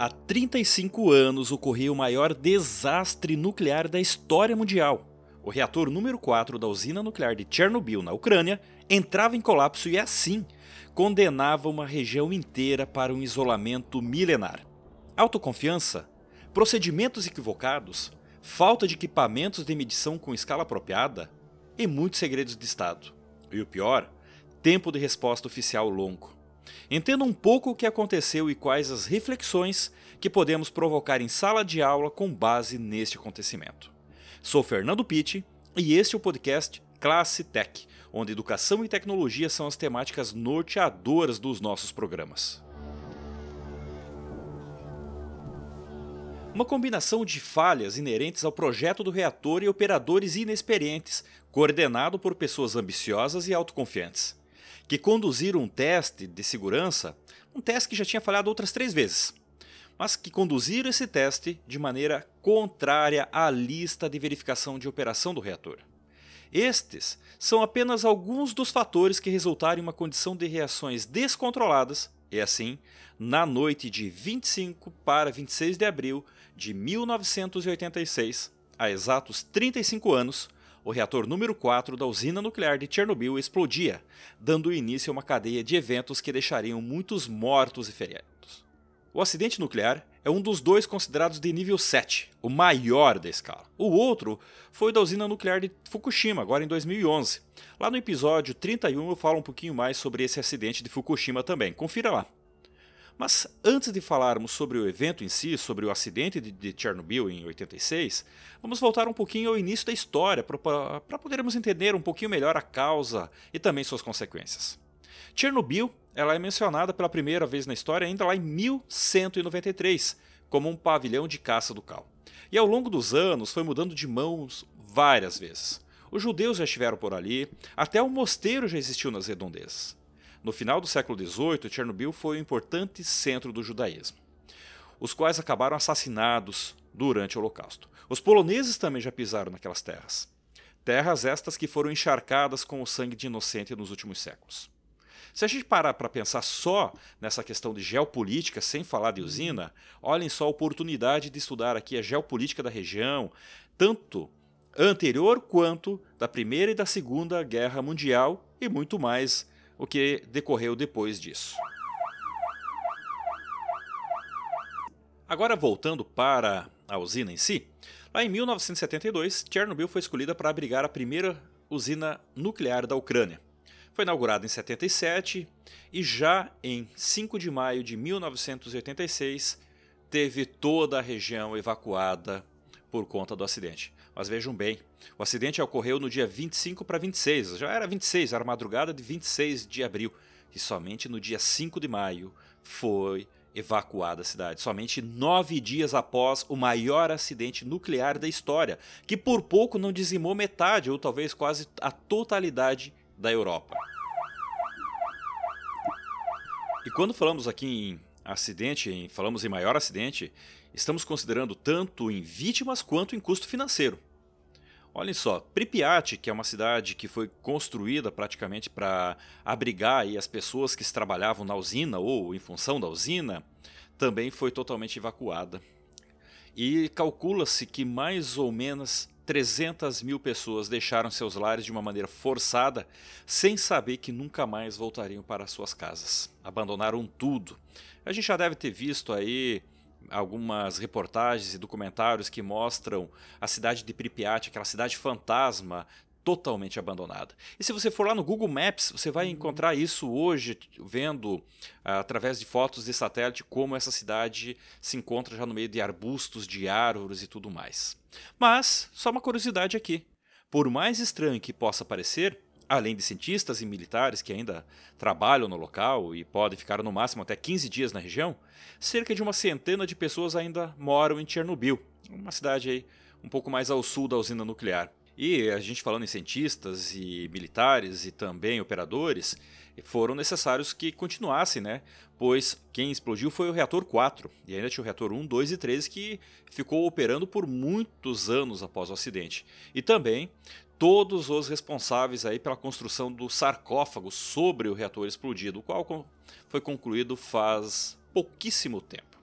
Há 35 anos ocorreu o maior desastre nuclear da história mundial. O reator número 4 da usina nuclear de Chernobyl, na Ucrânia, entrava em colapso e, assim, condenava uma região inteira para um isolamento milenar. Autoconfiança, procedimentos equivocados, falta de equipamentos de medição com escala apropriada e muitos segredos de Estado. E o pior, tempo de resposta oficial longo. Entenda um pouco o que aconteceu e quais as reflexões que podemos provocar em sala de aula com base neste acontecimento. Sou Fernando Pitti e este é o podcast Classe Tech, onde educação e tecnologia são as temáticas norteadoras dos nossos programas. Uma combinação de falhas inerentes ao projeto do reator e operadores inexperientes, coordenado por pessoas ambiciosas e autoconfiantes que conduziram um teste de segurança, um teste que já tinha falhado outras três vezes, mas que conduziram esse teste de maneira contrária à lista de verificação de operação do reator. Estes são apenas alguns dos fatores que resultaram em uma condição de reações descontroladas, e assim, na noite de 25 para 26 de abril de 1986, há exatos 35 anos, o reator número 4 da usina nuclear de Chernobyl explodia, dando início a uma cadeia de eventos que deixariam muitos mortos e feridos. O acidente nuclear é um dos dois considerados de nível 7, o maior da escala. O outro foi da usina nuclear de Fukushima, agora em 2011. Lá no episódio 31 eu falo um pouquinho mais sobre esse acidente de Fukushima também. Confira lá. Mas antes de falarmos sobre o evento em si, sobre o acidente de, Chernobyl em 86, vamos voltar um pouquinho ao início da história para podermos entender um pouquinho melhor a causa e também suas consequências. Chernobyl ela é mencionada pela primeira vez na história ainda lá em 1193 como um pavilhão de caça do cal. E ao longo dos anos foi mudando de mãos várias vezes. Os judeus já estiveram por ali, até o mosteiro já existiu nas redondezas. No final do século XVIII, Chernobyl foi um importante centro do judaísmo, os quais acabaram assassinados durante o Holocausto. Os poloneses também já pisaram naquelas terras. Terras estas que foram encharcadas com o sangue de inocente nos últimos séculos. Se a gente parar para pensar só nessa questão de geopolítica, sem falar de usina, olhem só a oportunidade de estudar aqui a geopolítica da região, tanto anterior quanto da Primeira e da Segunda Guerra Mundial e muito mais o que decorreu depois disso. Agora voltando para a usina em si, lá em 1972, Chernobyl foi escolhida para abrigar a primeira usina nuclear da Ucrânia. Foi inaugurada em 77 e já em 5 de maio de 1986 teve toda a região evacuada por conta do acidente. Mas vejam bem, o acidente ocorreu no dia 25 para 26, já era 26, era madrugada de 26 de abril, e somente no dia 5 de maio foi evacuada a cidade, somente nove dias após o maior acidente nuclear da história, que por pouco não dizimou metade ou talvez quase a totalidade da Europa. E quando falamos aqui em acidente, em, falamos em maior acidente, estamos considerando tanto em vítimas quanto em custo financeiro. Olhem só, Pripyat, que é uma cidade que foi construída praticamente para abrigar as pessoas que trabalhavam na usina ou em função da usina, também foi totalmente evacuada. E calcula-se que mais ou menos 300 mil pessoas deixaram seus lares de uma maneira forçada, sem saber que nunca mais voltariam para suas casas. Abandonaram tudo. A gente já deve ter visto aí algumas reportagens e documentários que mostram a cidade de Pripyat, aquela cidade fantasma totalmente abandonada. E se você for lá no Google Maps, você vai encontrar isso hoje, vendo ah, através de fotos de satélite como essa cidade se encontra já no meio de arbustos, de árvores e tudo mais. Mas, só uma curiosidade aqui. Por mais estranho que possa parecer, além de cientistas e militares que ainda trabalham no local e podem ficar no máximo até 15 dias na região, cerca de uma centena de pessoas ainda moram em Chernobyl, uma cidade aí um pouco mais ao sul da usina nuclear. E a gente falando em cientistas e militares e também operadores, foram necessários que continuassem, né? Pois quem explodiu foi o reator 4, e ainda tinha o reator 1, 2 e 3 que ficou operando por muitos anos após o acidente. E também todos os responsáveis aí pela construção do sarcófago sobre o reator explodido, o qual foi concluído faz pouquíssimo tempo.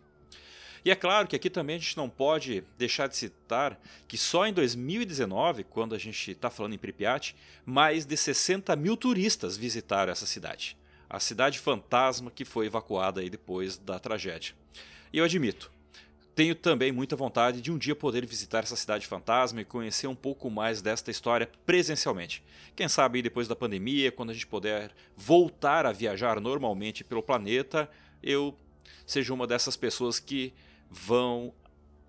E é claro que aqui também a gente não pode deixar de citar que só em 2019, quando a gente está falando em Pripyat, mais de 60 mil turistas visitaram essa cidade. A cidade fantasma que foi evacuada aí depois da tragédia. E eu admito, tenho também muita vontade de um dia poder visitar essa cidade fantasma e conhecer um pouco mais desta história presencialmente. Quem sabe depois da pandemia, quando a gente puder voltar a viajar normalmente pelo planeta, eu seja uma dessas pessoas que vão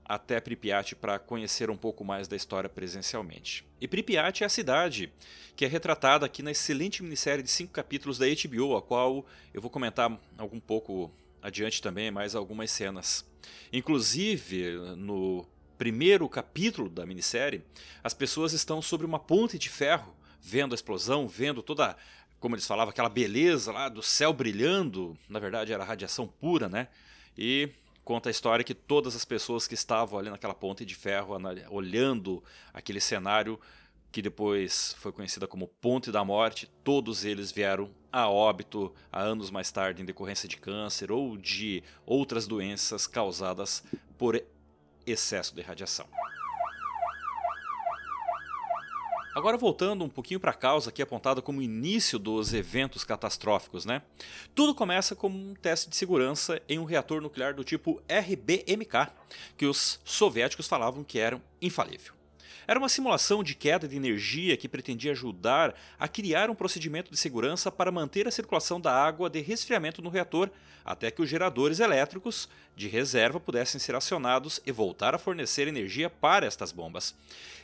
até Pripyat para conhecer um pouco mais da história presencialmente. E Pripyat é a cidade que é retratada aqui na excelente minissérie de cinco capítulos da HBO, a qual eu vou comentar algum pouco adiante também mais algumas cenas. Inclusive, no primeiro capítulo da minissérie, as pessoas estão sobre uma ponte de ferro, vendo a explosão, vendo toda, como eles falavam, aquela beleza lá do céu brilhando. Na verdade, era radiação pura, né? E conta a história que todas as pessoas que estavam ali naquela ponte de ferro, olhando aquele cenário, que depois foi conhecida como Ponte da Morte, todos eles vieram a óbito há anos mais tarde em decorrência de câncer ou de outras doenças causadas por excesso de radiação. Agora voltando um pouquinho para a causa aqui apontada como início dos eventos catastróficos, né? Tudo começa como um teste de segurança em um reator nuclear do tipo RBMK, que os soviéticos falavam que era infalível. Era uma simulação de queda de energia que pretendia ajudar a criar um procedimento de segurança para manter a circulação da água de resfriamento no reator até que os geradores elétricos de reserva pudessem ser acionados e voltar a fornecer energia para estas bombas.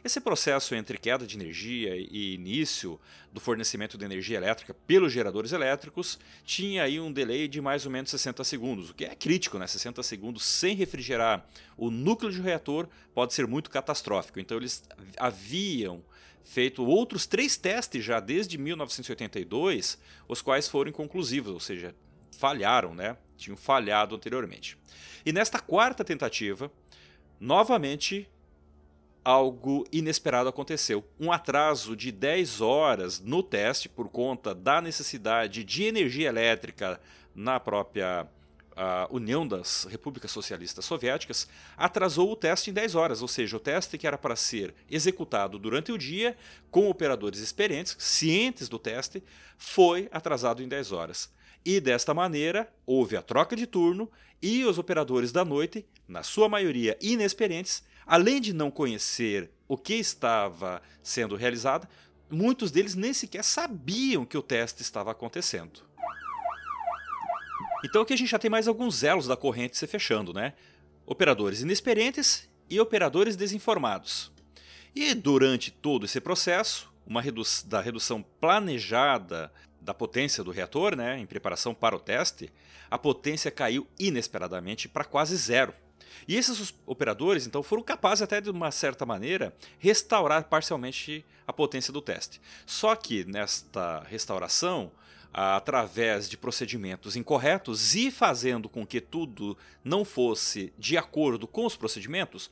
Esse processo entre queda de energia e início do fornecimento de energia elétrica pelos geradores elétricos tinha aí um delay de mais ou menos 60 segundos, o que é crítico, né? 60 segundos sem refrigerar o núcleo de reator pode ser muito catastrófico. Então eles haviam feito outros três testes já desde 1982, os quais foram inconclusivos, ou seja, falharam, né? Tinham falhado anteriormente. E nesta quarta tentativa, novamente algo inesperado aconteceu. Um atraso de 10 horas no teste por conta da necessidade de energia elétrica na própria a União das Repúblicas Socialistas Soviéticas atrasou o teste em 10 horas, ou seja, o teste que era para ser executado durante o dia com operadores experientes, cientes do teste, foi atrasado em 10 horas. E desta maneira, houve a troca de turno e os operadores da noite, na sua maioria inexperientes, além de não conhecer o que estava sendo realizado, muitos deles nem sequer sabiam que o teste estava acontecendo. Então aqui a gente já tem mais alguns elos da corrente se fechando, né? Operadores inexperientes e operadores desinformados. E durante todo esse processo, uma redu da redução planejada da potência do reator, né, em preparação para o teste, a potência caiu inesperadamente para quase zero. E esses operadores, então, foram capazes, até de uma certa maneira, restaurar parcialmente a potência do teste. Só que nesta restauração, através de procedimentos incorretos e fazendo com que tudo não fosse de acordo com os procedimentos,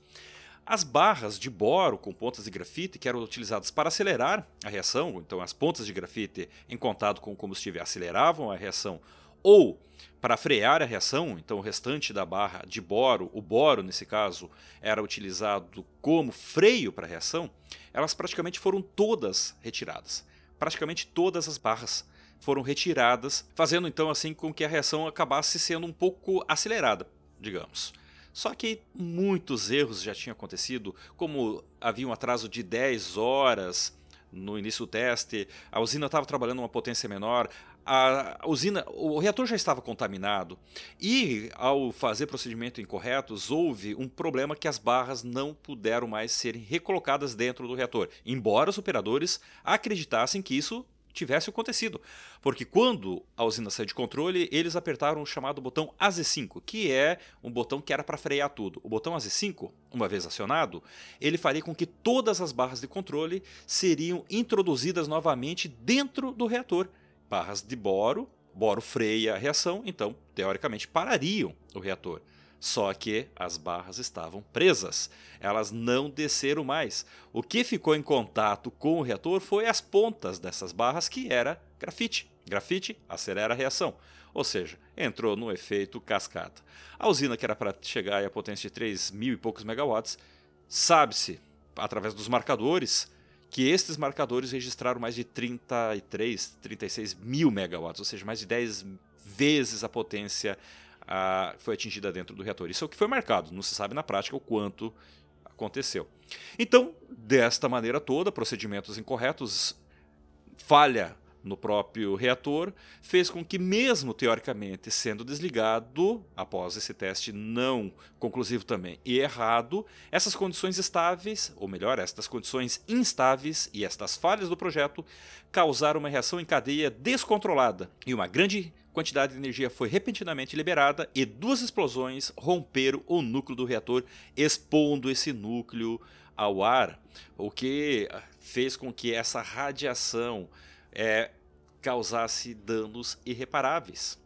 as barras de boro com pontas de grafite que eram utilizadas para acelerar a reação, então as pontas de grafite em contato com o combustível aceleravam a reação, ou para frear a reação, então o restante da barra de boro, o boro nesse caso, era utilizado como freio para a reação, elas praticamente foram todas retiradas. Praticamente todas as barras foram retiradas, fazendo então assim com que a reação acabasse sendo um pouco acelerada, digamos. Só que muitos erros já tinham acontecido, como havia um atraso de 10 horas no início do teste, a usina estava trabalhando uma potência menor, a usina, o reator já estava contaminado e ao fazer procedimentos incorretos houve um problema que as barras não puderam mais serem recolocadas dentro do reator, embora os operadores acreditassem que isso tivesse acontecido. Porque quando a usina saiu de controle, eles apertaram o chamado botão AZ5, que é um botão que era para frear tudo. O botão AZ5, uma vez acionado, ele faria com que todas as barras de controle seriam introduzidas novamente dentro do reator. Barras de boro, boro freia a reação, então, teoricamente, parariam o reator. Só que as barras estavam presas, elas não desceram mais. O que ficou em contato com o reator foi as pontas dessas barras, que era grafite. Grafite acelera a reação. Ou seja, entrou no efeito cascata. A usina, que era para chegar à potência de 3 mil e poucos megawatts, sabe-se, através dos marcadores, que estes marcadores registraram mais de 33, 36 mil megawatts, ou seja, mais de 10 vezes a potência a, foi atingida dentro do reator. Isso é o que foi marcado, não se sabe na prática o quanto aconteceu. Então, desta maneira toda, procedimentos incorretos, falha no próprio reator, fez com que, mesmo teoricamente sendo desligado, após esse teste não conclusivo também e errado, essas condições estáveis, ou melhor, estas condições instáveis e estas falhas do projeto causaram uma reação em cadeia descontrolada e uma grande quantidade de energia foi repentinamente liberada e duas explosões romperam o núcleo do reator, expondo esse núcleo ao ar, o que fez com que essa radiação é, causasse danos irreparáveis.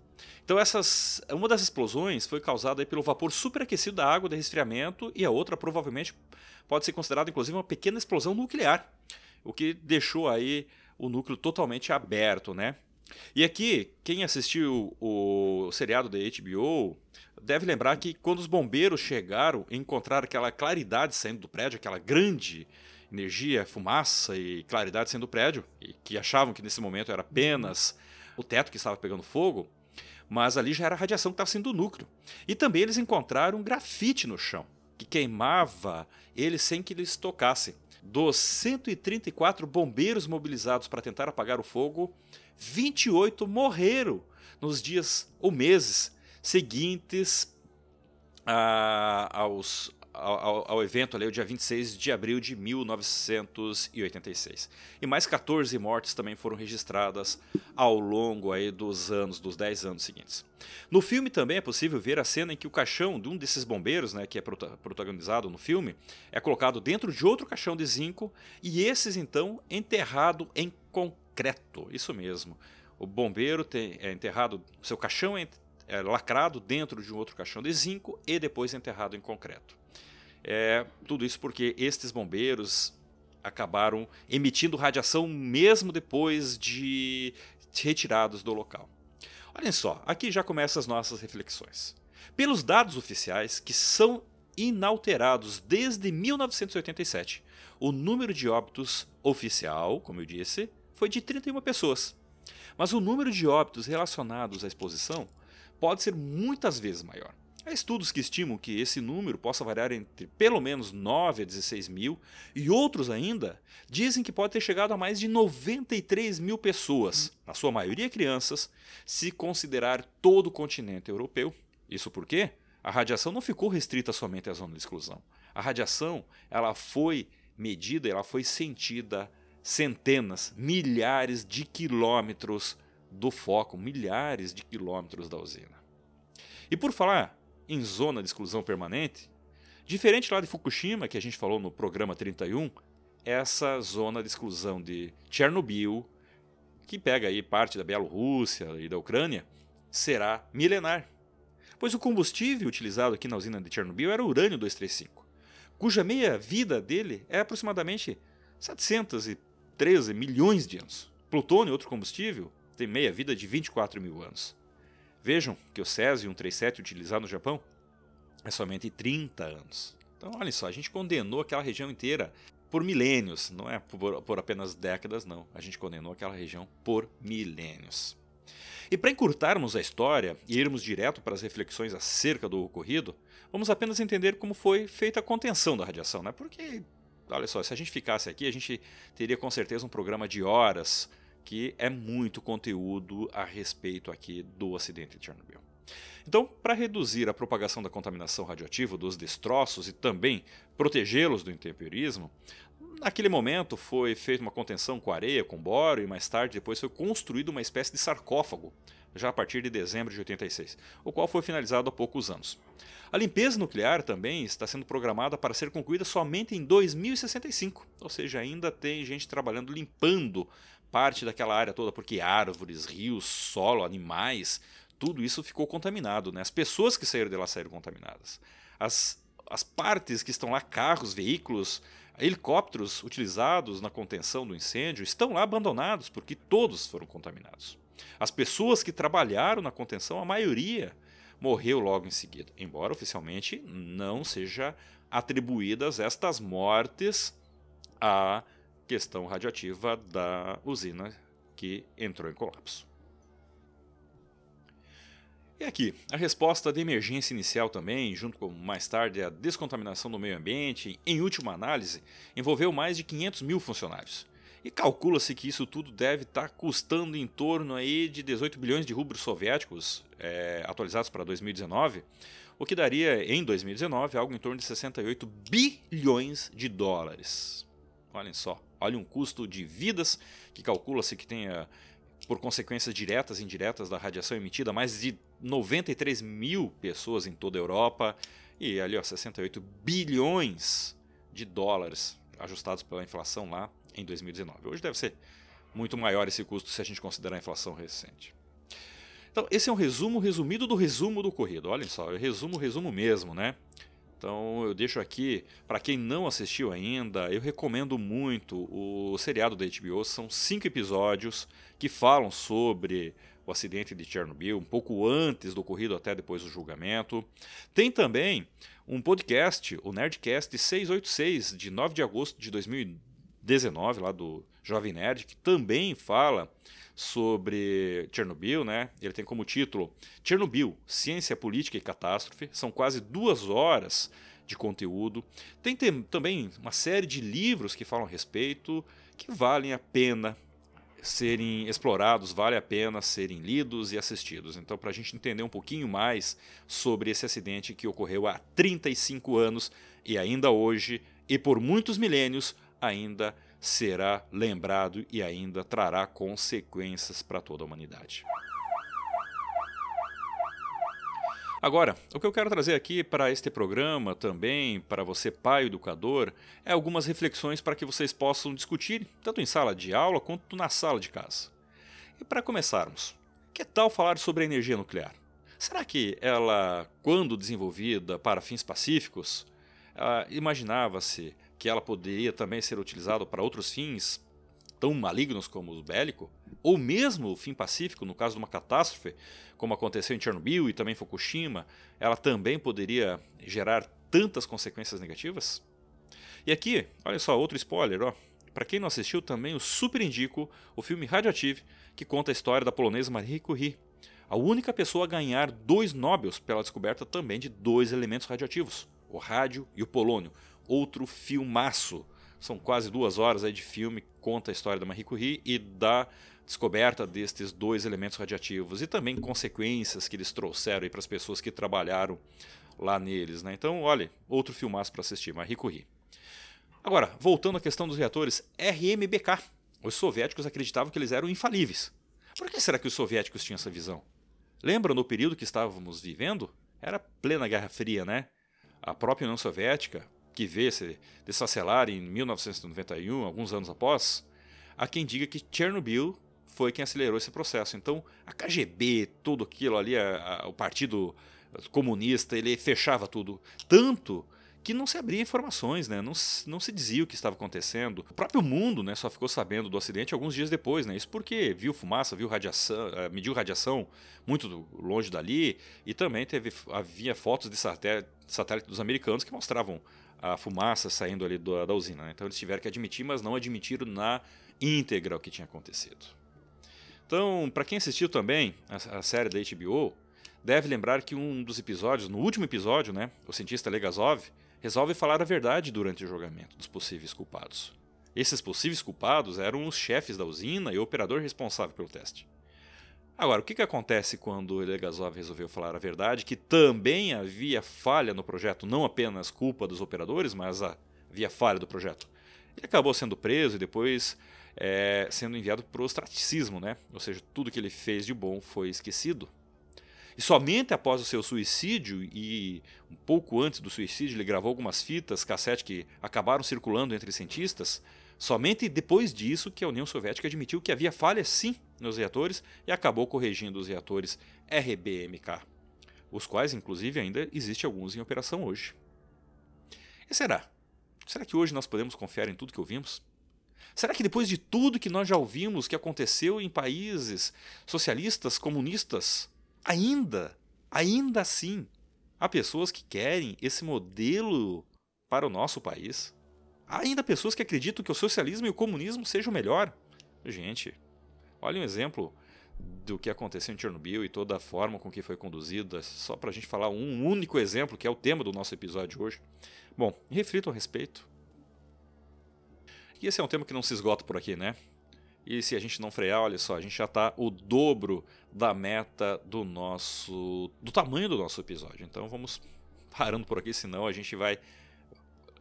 Então essas, uma das explosões foi causada pelo vapor superaquecido da água de resfriamento e a outra provavelmente pode ser considerada inclusive uma pequena explosão nuclear, o que deixou aí o núcleo totalmente aberto, né? E aqui, quem assistiu o seriado da HBO deve lembrar que quando os bombeiros chegaram e encontraram aquela claridade saindo do prédio, aquela grande energia, fumaça e claridade saindo do prédio, e que achavam que nesse momento era apenas o teto que estava pegando fogo, mas ali já era a radiação que estava saindo do núcleo. E também eles encontraram um grafite no chão, que queimava eles sem que eles tocassem. Dos 134 bombeiros mobilizados para tentar apagar o fogo, 28 morreram nos dias ou meses seguintes a, aos, ao, ao, evento ali, o dia 26 de abril de 1986. E mais 14 mortes também foram registradas ao longo aí dos anos, dos 10 anos seguintes. No filme também é possível ver a cena em que o caixão de um desses bombeiros, né, que é protagonizado no filme, é colocado dentro de outro caixão de zinco e esses então enterrado em concreto. Isso mesmo. O bombeiro tem, é enterrado, seu caixão é, é lacrado dentro de um outro caixão de zinco e depois enterrado em concreto. É, tudo isso porque estes bombeiros acabaram emitindo radiação mesmo depois de retirados do local. Olhem só, aqui já começam as nossas reflexões. Pelos dados oficiais, que são inalterados desde 1987, o número de óbitos oficial, como eu disse, foi de 31 pessoas. Mas o número de óbitos relacionados à exposição pode ser muitas vezes maior. Há estudos que estimam que esse número possa variar entre pelo menos 9 a 16 mil, e outros ainda dizem que pode ter chegado a mais de 93 mil pessoas, na sua maioria crianças, se considerar todo o continente europeu. Isso porque a radiação não ficou restrita somente à zona de exclusão. A radiação ela foi medida, ela foi sentida centenas, milhares de quilômetros do foco, milhares de quilômetros da usina. E por falar em zona de exclusão permanente, diferente lá de Fukushima, que a gente falou no programa 31, essa zona de exclusão de Chernobyl, que pega aí parte da Bielorrússia e da Ucrânia, será milenar. Pois o combustível utilizado aqui na usina de Chernobyl era urânio 235, cuja meia-vida dele é aproximadamente 713 milhões de anos. Plutônio, outro combustível, tem meia-vida de 24 mil anos. Vejam que o Césio 137 utilizado no Japão é somente 30 anos. Então, olha só, a gente condenou aquela região inteira por milênios, não é por, por apenas décadas, não. A gente condenou aquela região por milênios. E para encurtarmos a história e irmos direto para as reflexões acerca do ocorrido, vamos apenas entender como foi feita a contenção da radiação, né? Porque, olha só, se a gente ficasse aqui, a gente teria com certeza um programa de horas que é muito conteúdo a respeito aqui do acidente de Chernobyl. Então, para reduzir a propagação da contaminação radioativa dos destroços e também protegê-los do intemperismo, naquele momento foi feita uma contenção com areia, com boro e mais tarde depois foi construído uma espécie de sarcófago, já a partir de dezembro de 86, o qual foi finalizado há poucos anos. A limpeza nuclear também está sendo programada para ser concluída somente em 2065, ou seja, ainda tem gente trabalhando limpando parte daquela área toda, porque árvores, rios, solo, animais, tudo isso ficou contaminado. Né? As pessoas que saíram de lá saíram contaminadas. As, as partes que estão lá, carros, veículos, helicópteros utilizados na contenção do incêndio, estão lá abandonados porque todos foram contaminados. As pessoas que trabalharam na contenção, a maioria morreu logo em seguida, embora oficialmente não seja atribuídas estas mortes à questão radioativa da usina que entrou em colapso. E aqui, a resposta de emergência inicial também, junto com mais tarde a descontaminação do meio ambiente, em última análise, envolveu mais de 500 mil funcionários. E calcula-se que isso tudo deve estar tá custando em torno aí de 18 bilhões de rublos soviéticos é, atualizados para 2019, o que daria em 2019 algo em torno de 68 bilhões de dólares. Olhem só, olha um custo de vidas que calcula-se que tenha por consequências diretas e indiretas da radiação emitida mais de 93 mil pessoas em toda a Europa e ali ó, 68 bilhões de dólares ajustados pela inflação lá em 2019. Hoje deve ser muito maior esse custo se a gente considerar a inflação recente. Então, esse é um resumo resumido do resumo do ocorrido. Olhem só, eu resumo, resumo mesmo, né? Então eu deixo aqui, para quem não assistiu ainda, eu recomendo muito o seriado da HBO. São cinco episódios que falam sobre o acidente de Chernobyl, um pouco antes do ocorrido até depois do julgamento. Tem também um podcast, o Nerdcast 686, de 9 de agosto de 2019 19, lá do Jovem Nerd, que também fala sobre Chernobyl, né? Ele tem como título Chernobyl, Ciência Política e Catástrofe. São quase duas horas de conteúdo. Tem, tem também uma série de livros que falam a respeito, que valem a pena serem explorados, vale a pena serem lidos e assistidos. Então, para a gente entender um pouquinho mais sobre esse acidente que ocorreu há 35 anos e ainda hoje, e por muitos milênios, ainda será lembrado e ainda trará consequências para toda a humanidade. Agora, o que eu quero trazer aqui para este programa também, para você pai educador, é algumas reflexões para que vocês possam discutir, tanto em sala de aula quanto na sala de casa. E para começarmos, que tal falar sobre a energia nuclear? Será que ela, quando desenvolvida para fins pacíficos, ah, imaginava-se que ela poderia também ser utilizada para outros fins tão malignos como o bélico, ou mesmo o fim pacífico, no caso de uma catástrofe, como aconteceu em Chernobyl e também Fukushima, ela também poderia gerar tantas consequências negativas? E aqui, olha só, outro spoiler, ó. Para quem não assistiu, também eu super indico o filme Radioactive, que conta a história da polonesa Marie Curie, a única pessoa a ganhar dois Nobels pela descoberta também de dois elementos radioativos, o rádio e o polônio, outro filmaço. São quase duas horas aí de filme conta a história da Marie Curie e da descoberta destes dois elementos radiativos e também consequências que eles trouxeram para as pessoas que trabalharam lá neles. Né? Então, olha, outro filmaço para assistir, Marie Curie. Agora, voltando à questão dos reatores RMBK. Os soviéticos acreditavam que eles eram infalíveis. Por que será que os soviéticos tinham essa visão? Lembra no período que estávamos vivendo? Era plena Guerra Fria, né? A própria União Soviética, que vê se desfacelar em 1991, alguns anos após, há quem diga que Chernobyl foi quem acelerou esse processo. Então, a KGB, tudo aquilo ali, a, a, o Partido Comunista, ele fechava tudo. Tanto que não se abria informações, né? não, não se dizia o que estava acontecendo. O próprio mundo né, só ficou sabendo do acidente alguns dias depois. Né? Isso porque viu fumaça, viu radiação, uh, mediu radiação muito longe dali e também teve, havia fotos de satélite, satélite dos americanos que mostravam a fumaça saindo ali da, da usina. Né? Então eles tiveram que admitir, mas não admitiram na íntegra o que tinha acontecido. Então, para quem assistiu também a, a, série da HBO, deve lembrar que um dos episódios, no último episódio, né, o cientista Legazov resolve falar a verdade durante o julgamento dos possíveis culpados. Esses possíveis culpados eram os chefes da usina e o operador responsável pelo teste. Agora, o que, que acontece quando o Legazov resolveu falar a verdade, que também havia falha no projeto, não apenas culpa dos operadores, mas havia falha do projeto? Ele acabou sendo preso e depois é, sendo enviado para o ostracismo, né? ou seja, tudo que ele fez de bom foi esquecido. E somente após o seu suicídio, e um pouco antes do suicídio, ele gravou algumas fitas, cassete que acabaram circulando entre cientistas, Somente depois disso que a União Soviética admitiu que havia falhas sim nos reatores e acabou corrigindo os reatores RBMK, os quais inclusive ainda existem alguns em operação hoje. E será? Será que hoje nós podemos confiar em tudo que ouvimos? Será que depois de tudo que nós já ouvimos que aconteceu em países socialistas, comunistas, ainda, ainda assim, há pessoas que querem esse modelo para o nosso país? Há ainda pessoas que acreditam que o socialismo e o comunismo sejam o melhor? Gente, olha um exemplo do que aconteceu em Chernobyl e toda a forma com que foi conduzida, só para a gente falar um único exemplo, que é o tema do nosso episódio hoje. Bom, reflitam a respeito. E esse é um tema que não se esgota por aqui, né? E se a gente não frear, olha só, a gente já está o dobro da meta do nosso. do tamanho do nosso episódio. Então vamos parando por aqui, senão a gente vai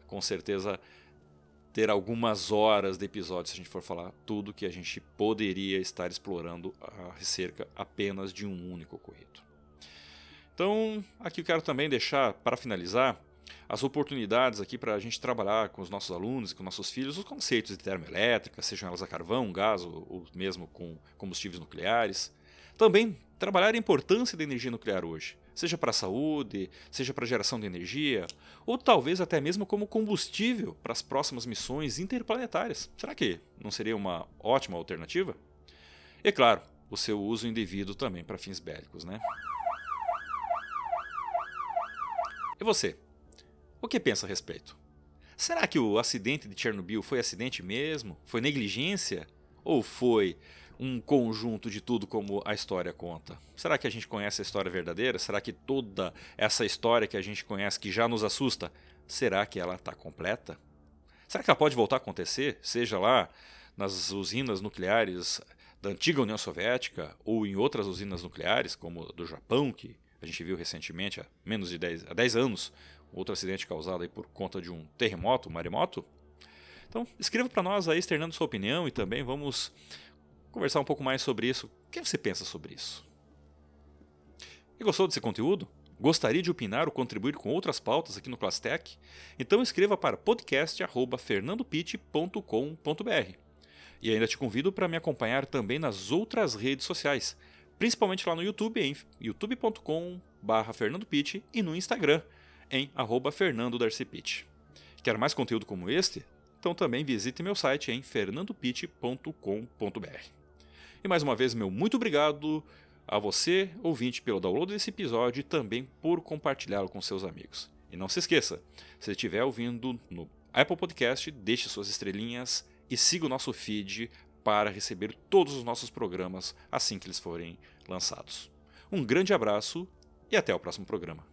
com certeza ter algumas horas de episódio se a gente for falar tudo que a gente poderia estar explorando acerca apenas de um único ocorrido. Então, aqui eu quero também deixar, para finalizar, as oportunidades aqui para a gente trabalhar com os nossos alunos com nossos filhos os conceitos de termoelétrica, sejam elas a carvão, gás ou, ou mesmo com combustíveis nucleares. Também trabalhar a importância da energia nuclear hoje, seja para a saúde, seja para a geração de energia, ou talvez até mesmo como combustível para as próximas missões interplanetárias. Será que não seria uma ótima alternativa? E claro, o seu uso indevido também para fins bélicos, né? E você? O que pensa a respeito? Será que o acidente de Chernobyl foi acidente mesmo? Foi negligência? Ou foi um conjunto de tudo como a história conta? Será que a gente conhece a história verdadeira? Será que toda essa história que a gente conhece, que já nos assusta, será que ela está completa? Será que ela pode voltar a acontecer, seja lá nas usinas nucleares da antiga União Soviética ou em outras usinas nucleares, como do Japão, que a gente viu recentemente, há menos de 10, há 10 anos, outro acidente causado por conta de um terremoto, um maremoto. Então, escreva para nós aí, externando sua opinião e também vamos conversar um pouco mais sobre isso. O que você pensa sobre isso? E gostou desse conteúdo? Gostaria de opinar ou contribuir com outras pautas aqui no Classtech? Então escreva para podcast@fernandopit.com.br. E ainda te convido para me acompanhar também nas outras redes sociais, principalmente lá no YouTube em youtube.com/fernandopit e no Instagram em arroba Fernando Quer mais conteúdo como este? Então também visite meu site em fernandopit.com.br. E mais uma vez, meu muito obrigado a você, ouvinte, pelo download desse episódio e também por compartilhá-lo com seus amigos. E não se esqueça, se estiver ouvindo no Apple Podcast, deixe suas estrelinhas e siga o nosso feed para receber todos os nossos programas assim que eles forem lançados. Um grande abraço e até o próximo programa.